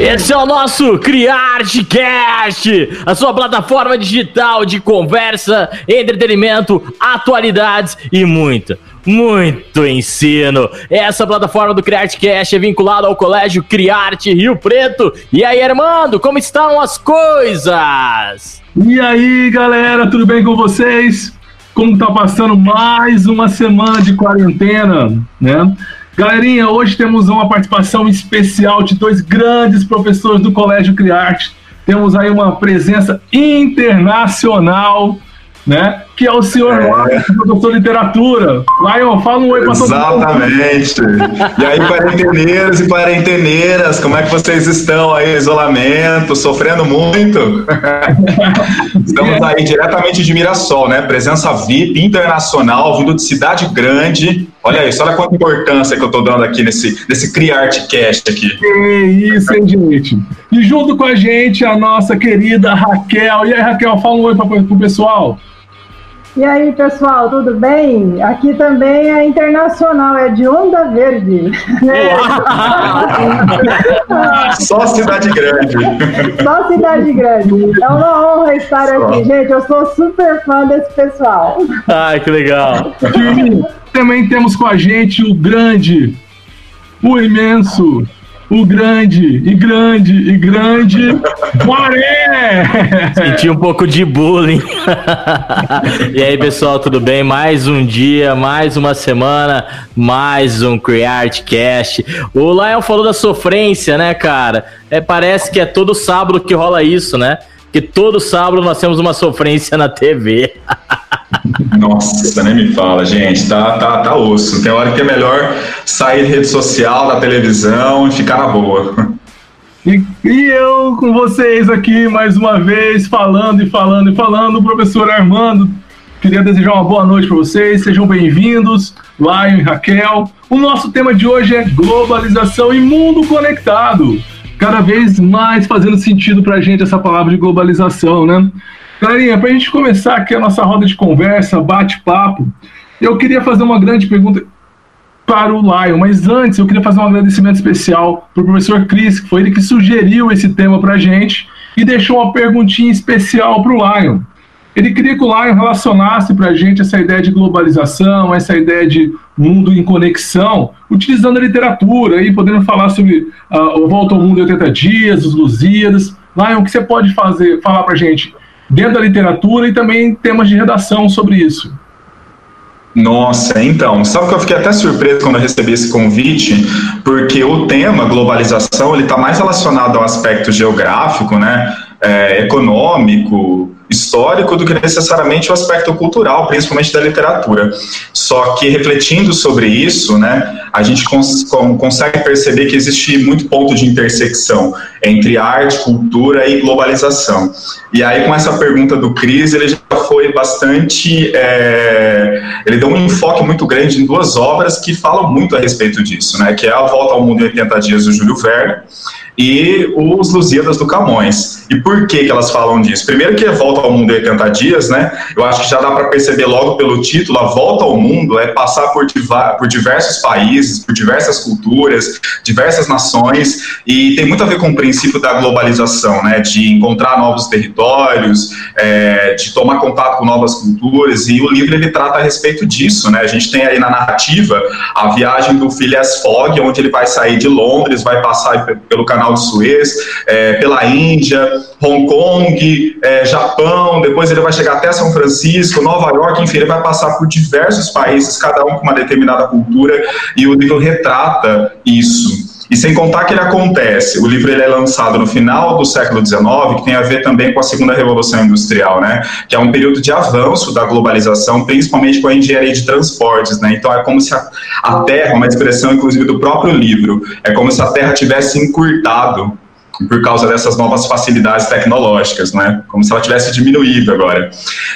Esse é o nosso CriArteCast, a sua plataforma digital de conversa, entretenimento, atualidades e muita, muito ensino. Essa plataforma do CriArteCast é vinculada ao Colégio Criarte Rio Preto. E aí, Armando, como estão as coisas? E aí, galera, tudo bem com vocês? Como tá passando mais uma semana de quarentena, né? Galerinha, hoje temos uma participação especial de dois grandes professores do Colégio Criarte. Temos aí uma presença internacional, né? Que é o senhor é. professor de literatura. Lion, fala um oi para todo mundo. Exatamente. E aí, quarenteneiros e quarenteneiras, como é que vocês estão aí? Isolamento, sofrendo muito? Estamos aí diretamente de Mirassol, né? Presença VIP internacional, vindo de cidade grande. Olha isso, olha quanta importância que eu estou dando aqui nesse, nesse CriArtCast aqui. Que isso, hein, gente? E junto com a gente, a nossa querida Raquel. E aí, Raquel, fala um oi para o pessoal. E aí, pessoal, tudo bem? Aqui também é internacional, é de Onda Verde. Só cidade grande. Só cidade grande. É uma honra estar Só. aqui, gente. Eu sou super fã desse pessoal. Ai, que legal. E também temos com a gente o grande, o imenso, o grande, e grande, e grande, Guaré! Senti um pouco de bullying. e aí, pessoal, tudo bem? Mais um dia, mais uma semana, mais um CreArtCast. O Lion falou da sofrência, né, cara? É, parece que é todo sábado que rola isso, né? Que todo sábado nós temos uma sofrência na TV. Nossa, nem me fala, gente, tá, tá, tá osso. Tem hora que é melhor sair de rede social, da televisão e ficar na boa. E, e, eu com vocês aqui mais uma vez, falando e falando e falando, professor Armando. Queria desejar uma boa noite para vocês, sejam bem-vindos, Lion e Raquel. O nosso tema de hoje é globalização e mundo conectado. Cada vez mais fazendo sentido para a gente essa palavra de globalização, né? Galerinha, para a gente começar aqui a nossa roda de conversa, bate-papo, eu queria fazer uma grande pergunta para o Lion, mas antes eu queria fazer um agradecimento especial para o professor Cris, que foi ele que sugeriu esse tema para a gente e deixou uma perguntinha especial para o Lion. Ele queria que o Lion relacionasse para a gente essa ideia de globalização, essa ideia de mundo em conexão, utilizando a literatura e podendo falar sobre uh, o Volta ao Mundo em 80 Dias, os Lusíadas. Lion, o que você pode fazer, falar para a gente dentro da literatura e também temas de redação sobre isso. Nossa, então, sabe que eu fiquei até surpreso quando eu recebi esse convite, porque o tema globalização ele está mais relacionado ao aspecto geográfico, né, é, econômico, histórico do que necessariamente o aspecto cultural, principalmente da literatura. Só que refletindo sobre isso, né, a gente cons consegue perceber que existe muito ponto de intersecção entre arte, cultura e globalização. E aí, com essa pergunta do Cris, ele já foi bastante. É, ele deu um enfoque muito grande em duas obras que falam muito a respeito disso, né? Que é A Volta ao Mundo em 80 Dias do Júlio Verne e os Lusíadas do Camões. E por que, que elas falam disso? Primeiro que a Volta ao Mundo em 80 Dias, né? Eu acho que já dá para perceber logo pelo título, a Volta ao Mundo é passar por, por diversos países, por diversas culturas, diversas nações, e tem muito a ver com o princípio da globalização, né? De encontrar novos territórios, é, de tomar contato com novas culturas, e o livro ele trata a respeito disso, né? A gente tem aí na narrativa a viagem do Phileas Fogg, onde ele vai sair de Londres, vai passar pelo canal de Suez, é, pela Índia, Hong Kong, é, Japão, depois ele vai chegar até São Francisco, Nova York, enfim, ele vai passar por diversos países, cada um com uma determinada cultura, e o livro retrata isso. E sem contar que ele acontece, o livro ele é lançado no final do século XIX, que tem a ver também com a segunda revolução industrial, né? Que é um período de avanço da globalização, principalmente com a engenharia de transportes, né? Então é como se a, a Terra, uma expressão inclusive do próprio livro, é como se a Terra tivesse encurtado por causa dessas novas facilidades tecnológicas, né? Como se ela tivesse diminuído agora.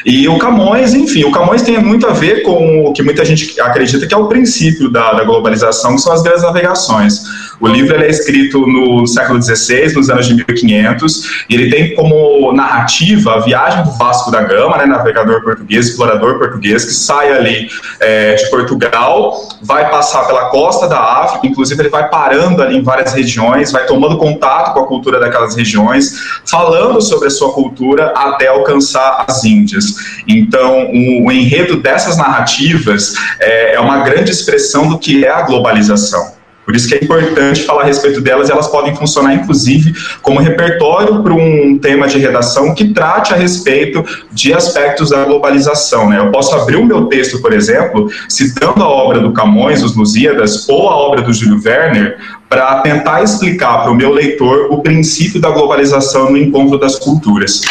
E o Camões, enfim, o Camões tem muito a ver com o que muita gente acredita que é o princípio da, da globalização, que são as grandes navegações. O livro é escrito no século XVI, nos anos de 1500, e ele tem como narrativa a viagem do Vasco da Gama, né, navegador português, explorador português, que sai ali é, de Portugal, vai passar pela costa da África, inclusive ele vai parando ali em várias regiões, vai tomando contato com a cultura daquelas regiões, falando sobre a sua cultura até alcançar as Índias. Então, o, o enredo dessas narrativas é, é uma grande expressão do que é a globalização. Por isso que é importante falar a respeito delas, elas podem funcionar, inclusive, como repertório para um tema de redação que trate a respeito de aspectos da globalização. Né? Eu posso abrir o meu texto, por exemplo, citando a obra do Camões, Os Lusíadas, ou a obra do Júlio Werner, para tentar explicar para o meu leitor o princípio da globalização no encontro das culturas.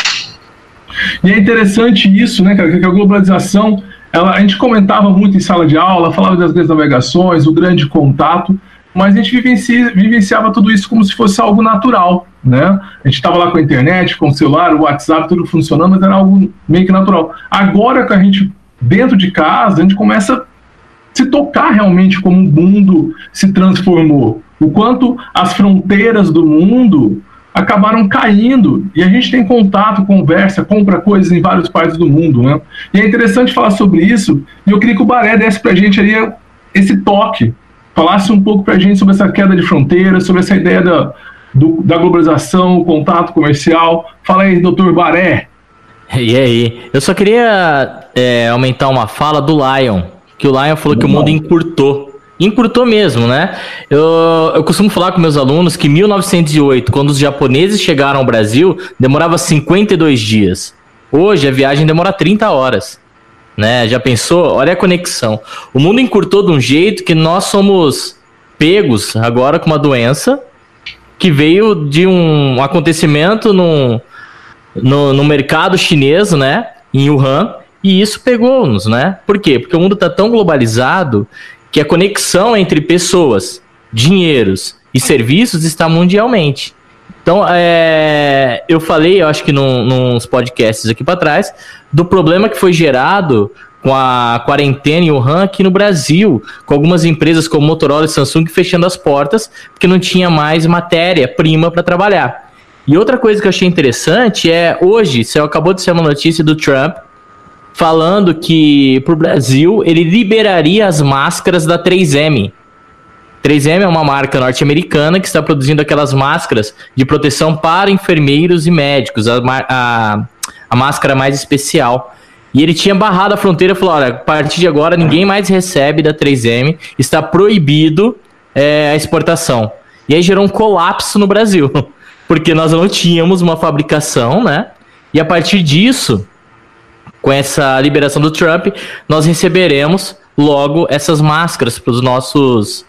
E é interessante isso, né, cara, que a globalização, ela, a gente comentava muito em sala de aula, falava das grandes navegações, o grande contato, mas a gente vivencia, vivenciava tudo isso como se fosse algo natural, né? A gente estava lá com a internet, com o celular, o WhatsApp, tudo funcionando, mas era algo meio que natural. Agora que a gente, dentro de casa, a gente começa a se tocar realmente como o mundo se transformou. O quanto as fronteiras do mundo acabaram caindo e a gente tem contato, conversa, compra coisas em vários países do mundo, né? E é interessante falar sobre isso e eu queria que o Baré desse para a gente aí esse toque, falasse um pouco para a gente sobre essa queda de fronteiras, sobre essa ideia da, do, da globalização, o contato comercial. Fala aí, doutor Baré. E aí? Eu só queria é, aumentar uma fala do Lion, que o Lion falou que o mundo encurtou. Encurtou mesmo, né? Eu, eu costumo falar com meus alunos que 1908, quando os japoneses chegaram ao Brasil, demorava 52 dias. Hoje a viagem demora 30 horas. Né? Já pensou? Olha a conexão. O mundo encurtou de um jeito que nós somos pegos agora com uma doença que veio de um acontecimento no, no, no mercado chinês, né? Em Wuhan, e isso pegou-nos, né? Por quê? Porque o mundo está tão globalizado que a conexão entre pessoas, dinheiros e serviços está mundialmente. Então, é, eu falei, eu acho que num, nos podcasts aqui para trás, do problema que foi gerado com a quarentena em Wuhan aqui no Brasil, com algumas empresas como Motorola e Samsung fechando as portas, porque não tinha mais matéria-prima para trabalhar. E outra coisa que eu achei interessante é, hoje, você acabou de ser uma notícia do Trump, falando que para o Brasil ele liberaria as máscaras da 3M. 3M é uma marca norte-americana que está produzindo aquelas máscaras de proteção para enfermeiros e médicos, a, a, a máscara mais especial. E ele tinha barrado a fronteira e falou: olha, a partir de agora ninguém mais recebe da 3M, está proibido é, a exportação. E aí gerou um colapso no Brasil, porque nós não tínhamos uma fabricação, né? E a partir disso, com essa liberação do Trump, nós receberemos logo essas máscaras para os nossos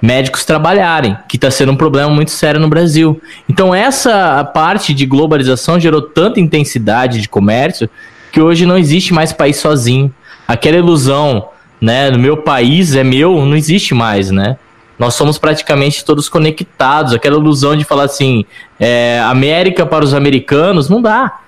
médicos trabalharem, que está sendo um problema muito sério no Brasil. Então, essa parte de globalização gerou tanta intensidade de comércio que hoje não existe mais país sozinho. Aquela ilusão, né, no meu país é meu, não existe mais, né? Nós somos praticamente todos conectados. Aquela ilusão de falar assim, é, América para os americanos, não dá.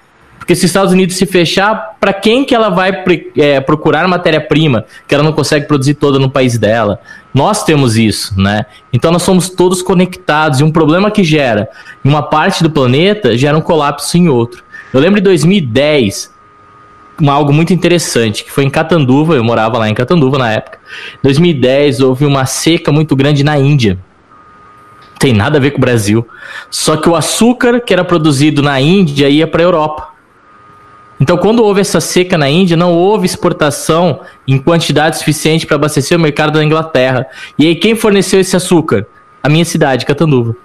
Porque se os Estados Unidos se fechar, para quem que ela vai é, procurar matéria-prima que ela não consegue produzir toda no país dela? Nós temos isso, né? Então nós somos todos conectados e um problema que gera em uma parte do planeta gera um colapso em outro. Eu lembro de 2010, uma, algo muito interessante, que foi em Catanduva, eu morava lá em Catanduva na época. Em 2010 houve uma seca muito grande na Índia. Tem nada a ver com o Brasil. Só que o açúcar que era produzido na Índia ia para a Europa. Então, quando houve essa seca na Índia, não houve exportação em quantidade suficiente para abastecer o mercado da Inglaterra. E aí, quem forneceu esse açúcar? A minha cidade, Catanduva.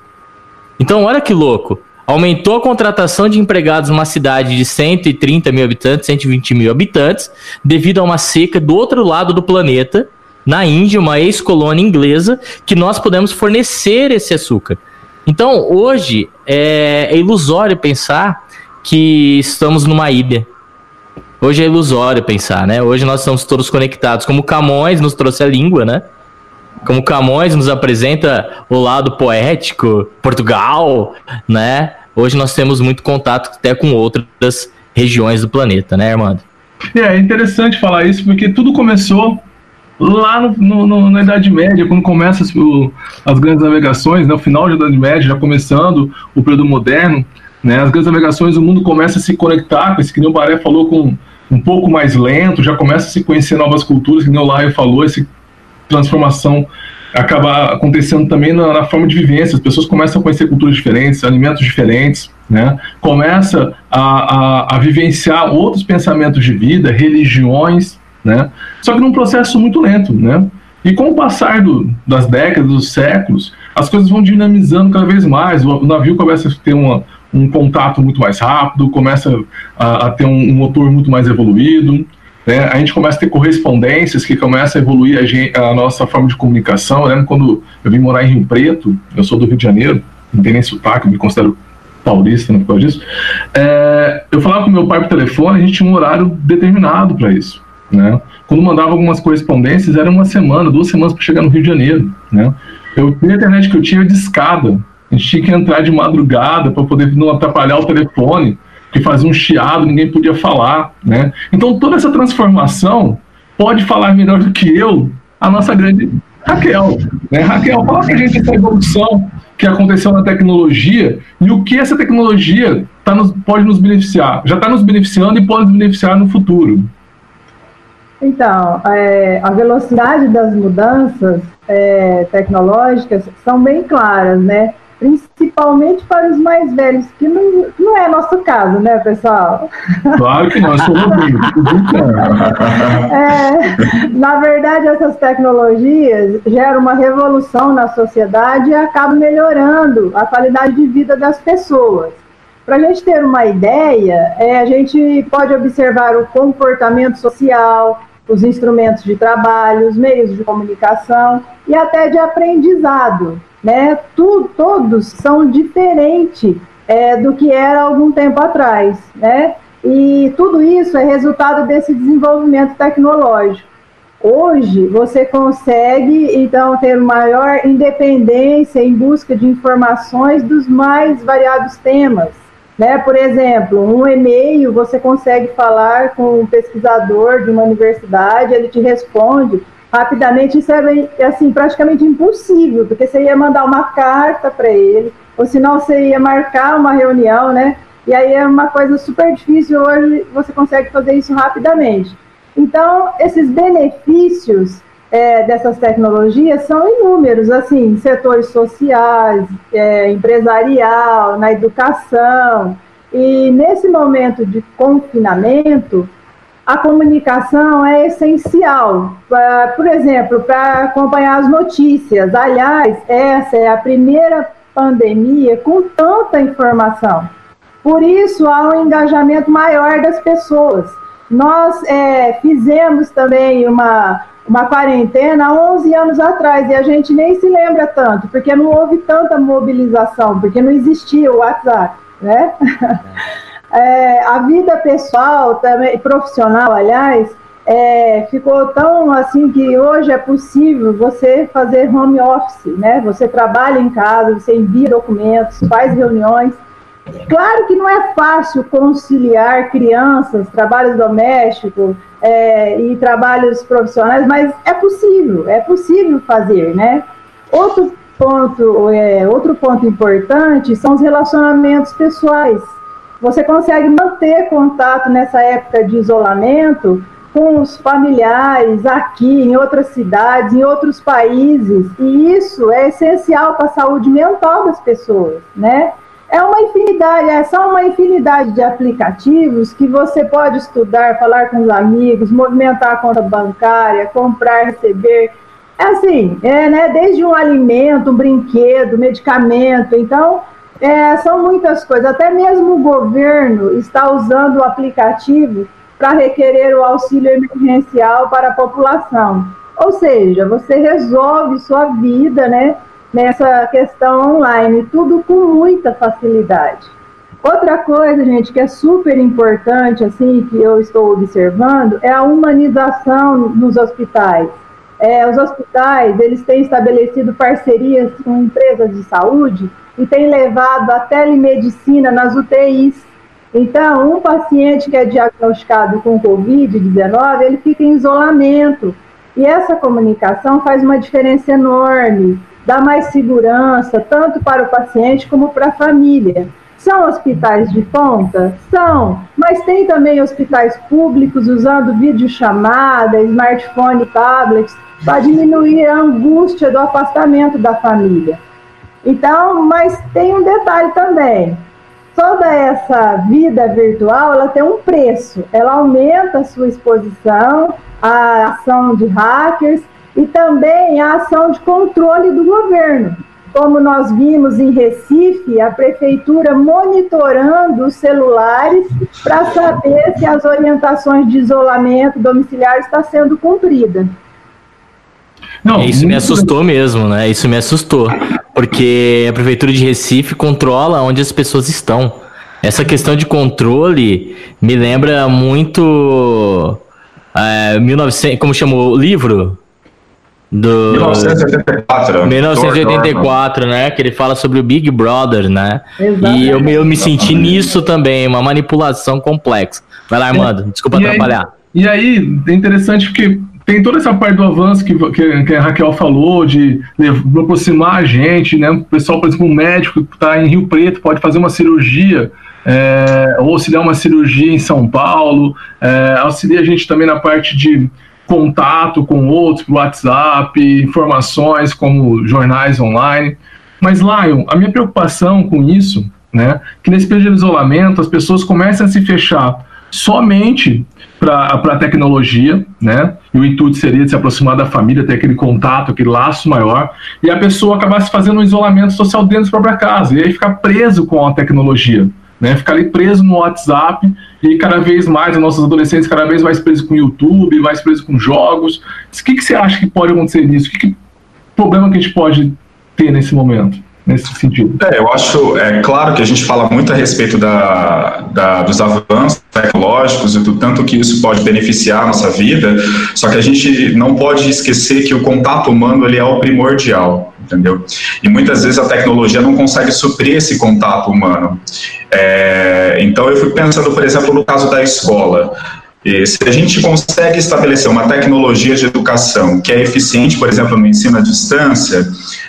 Então, olha que louco. Aumentou a contratação de empregados numa cidade de 130 mil habitantes, 120 mil habitantes, devido a uma seca do outro lado do planeta, na Índia, uma ex-colônia inglesa, que nós podemos fornecer esse açúcar. Então, hoje, é, é ilusório pensar que estamos numa ilha. Hoje é ilusório pensar, né? Hoje nós estamos todos conectados. Como Camões nos trouxe a língua, né? Como Camões nos apresenta o lado poético, Portugal, né? Hoje nós temos muito contato até com outras regiões do planeta, né, Armando? É, interessante falar isso porque tudo começou lá no, no, no, na Idade Média, quando começa as, o, as grandes navegações, no né, final da Idade Média, já começando o período moderno, né, as grandes navegações, o mundo começa a se conectar com esse que nem o Baré falou, com um pouco mais lento, já começa a se conhecer novas culturas, que nem o Laio falou, essa transformação acaba acontecendo também na, na, forma de vivência, as pessoas começam a conhecer culturas diferentes, alimentos diferentes, né? começa a, a, a vivenciar outros pensamentos de vida, religiões, né? Só que num processo muito lento, né? E com o passar do, das décadas, dos séculos, as coisas vão dinamizando cada vez mais. O, navio começa a ter uma, um contato muito mais rápido, começa a, a ter um, um, motor muito mais evoluído. Né? A gente começa a ter correspondências que começa a evoluir a, gente, a nossa forma de comunicação. Eu lembro quando eu vim morar em Rio Preto, eu sou do Rio de Janeiro, não tem nem sotaque, me considero paulista não por causa disso. É, eu falava com meu pai por telefone, a gente tinha um horário determinado para isso. Né? Quando mandava algumas correspondências, era uma semana, duas semanas para chegar no Rio de Janeiro. Né? Eu, a internet que eu tinha de escada. A gente tinha que entrar de madrugada para poder não atrapalhar o telefone, que fazia um chiado, ninguém podia falar. Né? Então, toda essa transformação pode falar melhor do que eu a nossa grande Raquel. Né? Raquel, fala para a gente essa evolução que aconteceu na tecnologia e o que essa tecnologia tá nos, pode nos beneficiar. Já está nos beneficiando e pode nos beneficiar no futuro. Então, é, a velocidade das mudanças é, tecnológicas são bem claras, né? Principalmente para os mais velhos, que não, não é nosso caso, né, pessoal? Claro que nós somos é, Na verdade, essas tecnologias geram uma revolução na sociedade e acabam melhorando a qualidade de vida das pessoas. Para a gente ter uma ideia, é, a gente pode observar o comportamento social, os instrumentos de trabalho, os meios de comunicação e até de aprendizado. Né? Tu, todos são diferentes é, do que era algum tempo atrás. Né? E tudo isso é resultado desse desenvolvimento tecnológico. Hoje você consegue então ter maior independência em busca de informações dos mais variados temas né? Por exemplo, um e-mail você consegue falar com um pesquisador de uma universidade, ele te responde rapidamente. Isso é assim, praticamente impossível, porque você ia mandar uma carta para ele, ou senão você ia marcar uma reunião, né? E aí é uma coisa super difícil. Hoje você consegue fazer isso rapidamente. Então, esses benefícios é, dessas tecnologias são inúmeros, assim, setores sociais, é, empresarial, na educação. E nesse momento de confinamento, a comunicação é essencial. Pra, por exemplo, para acompanhar as notícias. Aliás, essa é a primeira pandemia com tanta informação. Por isso, há um engajamento maior das pessoas. Nós é, fizemos também uma uma quarentena há 11 anos atrás e a gente nem se lembra tanto, porque não houve tanta mobilização, porque não existia o WhatsApp, né? É, a vida pessoal, também profissional, aliás, é, ficou tão assim que hoje é possível você fazer home office, né? Você trabalha em casa, você envia documentos, faz reuniões. Claro que não é fácil conciliar crianças, trabalhos domésticos, é, e trabalhos profissionais, mas é possível, é possível fazer, né? Outro ponto, é, outro ponto importante são os relacionamentos pessoais. Você consegue manter contato nessa época de isolamento com os familiares aqui, em outras cidades, em outros países, e isso é essencial para a saúde mental das pessoas, né? É uma infinidade, é só uma infinidade de aplicativos que você pode estudar, falar com os amigos, movimentar a conta bancária, comprar, receber. É assim, é, né, desde um alimento, um brinquedo, medicamento. Então, é, são muitas coisas. Até mesmo o governo está usando o aplicativo para requerer o auxílio emergencial para a população. Ou seja, você resolve sua vida, né? nessa questão online, tudo com muita facilidade. Outra coisa, gente, que é super importante, assim, que eu estou observando, é a humanização nos hospitais. É, os hospitais, eles têm estabelecido parcerias com empresas de saúde e têm levado a telemedicina nas UTIs. Então, um paciente que é diagnosticado com Covid-19, ele fica em isolamento E essa comunicação faz uma diferença enorme, dá mais segurança, tanto para o paciente como para a família. São hospitais de ponta? São, mas tem também hospitais públicos usando videochamada, smartphone, tablets, para diminuir a angústia do afastamento da família. Então, mas tem um detalhe também. Toda essa vida virtual, ela tem um preço. Ela aumenta a sua exposição à ação de hackers e também à ação de controle do governo como nós vimos em Recife, a prefeitura monitorando os celulares para saber se as orientações de isolamento domiciliar está sendo cumprida. Não, isso me assustou mesmo, né? Isso me assustou, porque a prefeitura de Recife controla onde as pessoas estão. Essa questão de controle me lembra muito é, 1900, como chamou o livro? Do 1984. 1984, né? Que ele fala sobre o Big Brother, né? Exatamente. E eu, eu me senti nisso também, uma manipulação complexa. Vai lá, Armando, desculpa e atrapalhar. Aí, e aí, é interessante porque tem toda essa parte do avanço que, que, que a Raquel falou, de, de, aproximar a gente, né? O pessoal, por exemplo, um médico que está em Rio Preto pode fazer uma cirurgia. É, ou auxiliar uma cirurgia em São Paulo, é, auxilia a gente também na parte de contato com outros por WhatsApp, informações como jornais online. Mas, Lion, a minha preocupação com isso, né, que nesse período de isolamento as pessoas começam a se fechar somente para a tecnologia, né? E o intuito seria de se aproximar da família, ter aquele contato, aquele laço maior, e a pessoa acabasse fazendo um isolamento social dentro da própria casa, e aí ficar preso com a tecnologia né? Ficar ali preso no WhatsApp e cada vez mais, os nossos adolescentes cada vez mais presos com o YouTube, mais presos com jogos. O que, que você acha que pode acontecer nisso? O que, que problema que a gente pode ter nesse momento? Nesse sentido. É, eu acho, é claro que a gente fala muito a respeito da, da, dos avanços tecnológicos e do tanto que isso pode beneficiar a nossa vida, só que a gente não pode esquecer que o contato humano ele é o primordial entendeu? E muitas vezes a tecnologia não consegue suprir esse contato humano. É, então eu fico pensando, por exemplo, no caso da escola. E se a gente consegue estabelecer uma tecnologia de educação que é eficiente, por exemplo, no ensino à distância,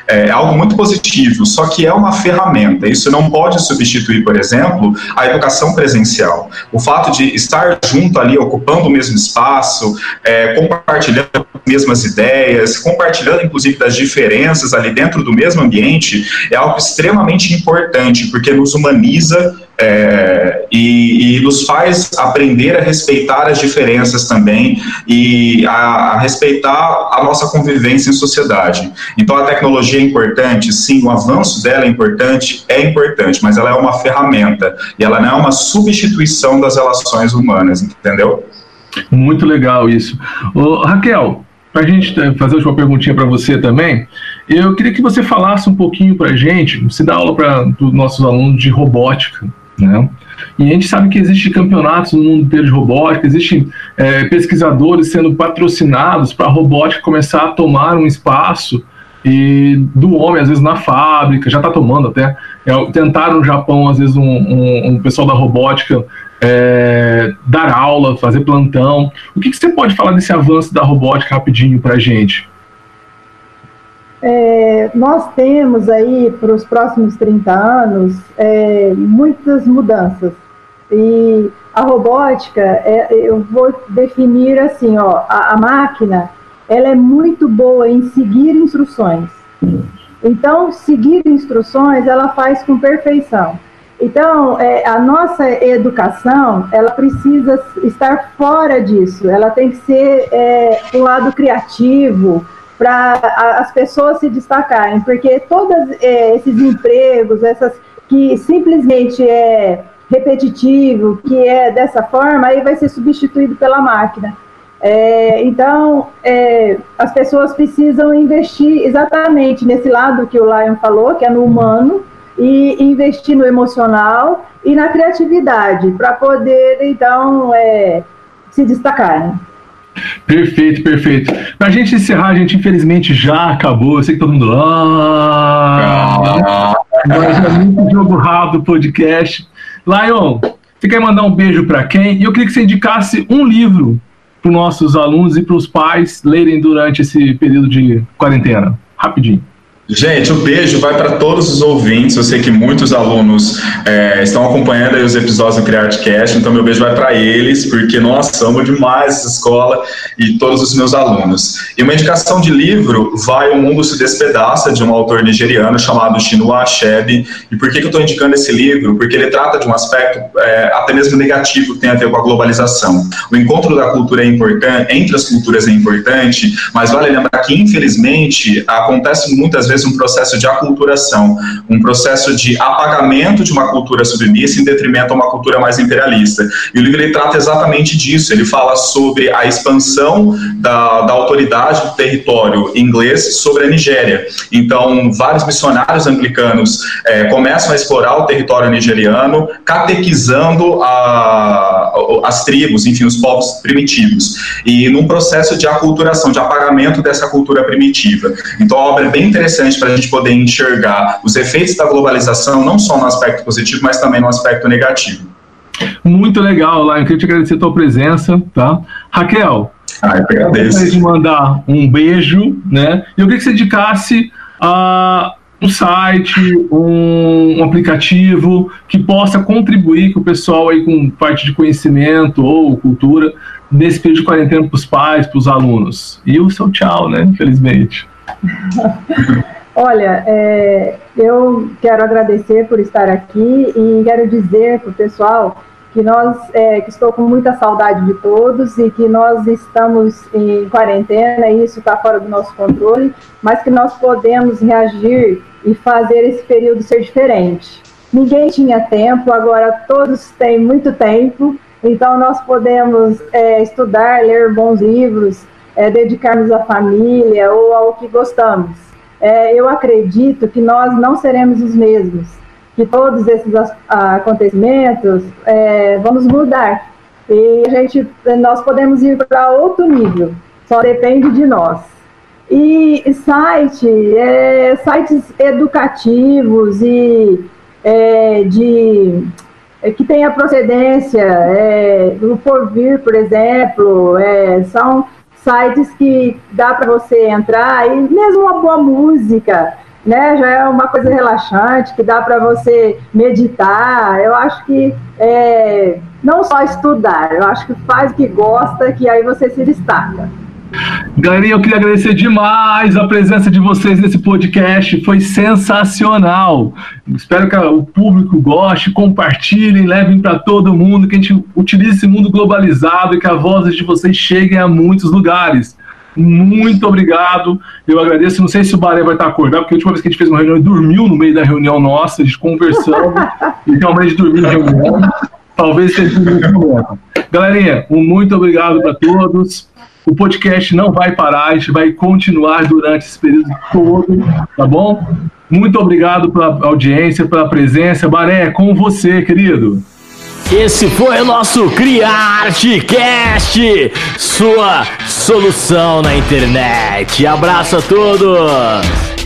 é algo muito positivo, só que é uma ferramenta. Isso não pode substituir, por exemplo, a educação presencial. O fato de estar junto ali, ocupando o mesmo espaço, é, compartilhando as mesmas ideias, compartilhando inclusive das diferenças ali dentro do mesmo ambiente, é algo extremamente importante, porque nos humaniza é, e, e, nos faz aprender a respeitar as diferenças também e a, a, respeitar a nossa convivência em sociedade. Então a tecnologia é importante, sim, o avanço dela é importante, é importante, mas ela é uma ferramenta e ela não é uma substituição das relações humanas, entendeu? Muito legal isso. Ô, Raquel, para a gente fazer uma perguntinha para você também, eu queria que você falasse um pouquinho para a gente, você dá aula para os nossos alunos de robótica, né? E a gente sabe que existem campeonatos no mundo inteiro de robótica, existem é, pesquisadores sendo patrocinados para a robótica começar a tomar um espaço e do homem, às vezes na fábrica, já está tomando até. É, tentaram no Japão, às vezes, um, um, um pessoal da robótica é, dar aula, fazer plantão. O que, que, você pode falar desse avanço da robótica rapidinho para a gente? É, nós temos aí para os próximos 30 anos é, muitas mudanças. E a robótica, é, eu vou definir assim, ó, a, a, máquina, ela é muito boa em seguir instruções. Então, seguir instruções, ela faz com perfeição. Então, é, a nossa educação, ela precisa estar fora disso. Ela tem que ser é, um lado criativo, para as pessoas se destacarem, porque todos é, esses empregos, essas que simplesmente é repetitivo, que é dessa forma, aí vai ser substituído pela máquina. É, então, é, as pessoas precisam investir exatamente nesse lado que o Lion falou, que é no humano, e investir no emocional e na criatividade, para poder, então, é, se destacarem. Perfeito, perfeito. Pra gente encerrar, a gente infelizmente já acabou. Eu sei que todo mundo. Ah, é muito jogo rápido podcast. Lion, você quer mandar um beijo para quem? E eu queria que você indicasse um livro para os nossos alunos e para os pais lerem durante esse período de quarentena? Rapidinho. Gente, o um beijo vai para todos os ouvintes. Eu sei que muitos alunos é, estão acompanhando os episódios do CriArtCast, então meu beijo vai para eles, porque nós amo demais essa escola e todos os meus alunos. E uma indicação de livro vai O Mundo se Despedaça, de um autor nigeriano chamado Chinua Achebe. E por que, que eu estou indicando esse livro? Porque ele trata de um aspecto é, até mesmo negativo que tem a ver com a globalização. O encontro da cultura é importante, entre as culturas é importante, mas vale lembrar que, infelizmente, acontece muitas vezes um processo de aculturação, um processo de apagamento de uma cultura submissa em detrimento a uma cultura mais imperialista. E o livro ele trata exatamente disso, ele fala sobre a expansão da, da autoridade do território inglês sobre a Nigéria. Então, vários missionários anglicanos é, começam a explorar o território nigeriano, catequizando a, as tribos, enfim, os povos primitivos. E num processo de aculturação, de apagamento dessa cultura primitiva. Então, a obra é bem interessante importante para a gente poder enxergar os efeitos da globalização, não só no aspecto positivo, mas também no aspecto negativo. Muito legal, Lion. Queria te agradecer a tua presença, tá? Raquel, ah, eu agradeço. Eu de mandar um beijo, né? Eu queria que você dedicasse a um site, um, um, aplicativo que possa contribuir com o pessoal aí com parte de conhecimento ou cultura nesse período de quarentena para os pais, para os alunos. E o seu tchau, né? Infelizmente. Olha, é, eu quero agradecer por estar aqui e quero dizer para o pessoal que nós, é, que estou com muita saudade de todos e que nós estamos em quarentena e isso está fora do nosso controle, mas que nós podemos reagir e fazer esse período ser diferente. Ninguém tinha tempo, agora todos têm muito tempo, então nós podemos é, estudar, ler bons livros, é, dedicarmos à família ou ao que gostamos é, eu acredito que nós não seremos os mesmos, que todos esses acontecimentos é, vamos mudar e a gente, nós podemos ir para outro nível, só depende de nós. E, site, é, sites educativos e é, de é, que tenha procedência, é, o Porvir, por exemplo, é, são sites que dá para você entrar e mesmo uma boa música, né, já é uma coisa relaxante que dá para você meditar. Eu acho que é, não só estudar, eu acho que faz o que gosta, que aí você se destaca. Galerinha, eu queria agradecer demais a presença de vocês nesse podcast, foi sensacional. Espero que o público goste, compartilhem, levem para todo mundo, que a gente utilize esse mundo globalizado e que as vozes de vocês cheguem a muitos lugares. Muito obrigado. Eu agradeço. Não sei se o Baré vai estar acordado, porque a última vez que a gente fez uma reunião, ele dormiu no meio da reunião nossa, a gente conversando. e realmente dormiu na reunião. Talvez seja um Galerinha, um muito obrigado para todos. O podcast não vai parar, a gente vai continuar durante esse período todo, tá bom? Muito obrigado pela audiência, pela presença. Baré, é com você, querido. Esse foi o nosso CriArteCast, sua solução na internet. Abraço a todos!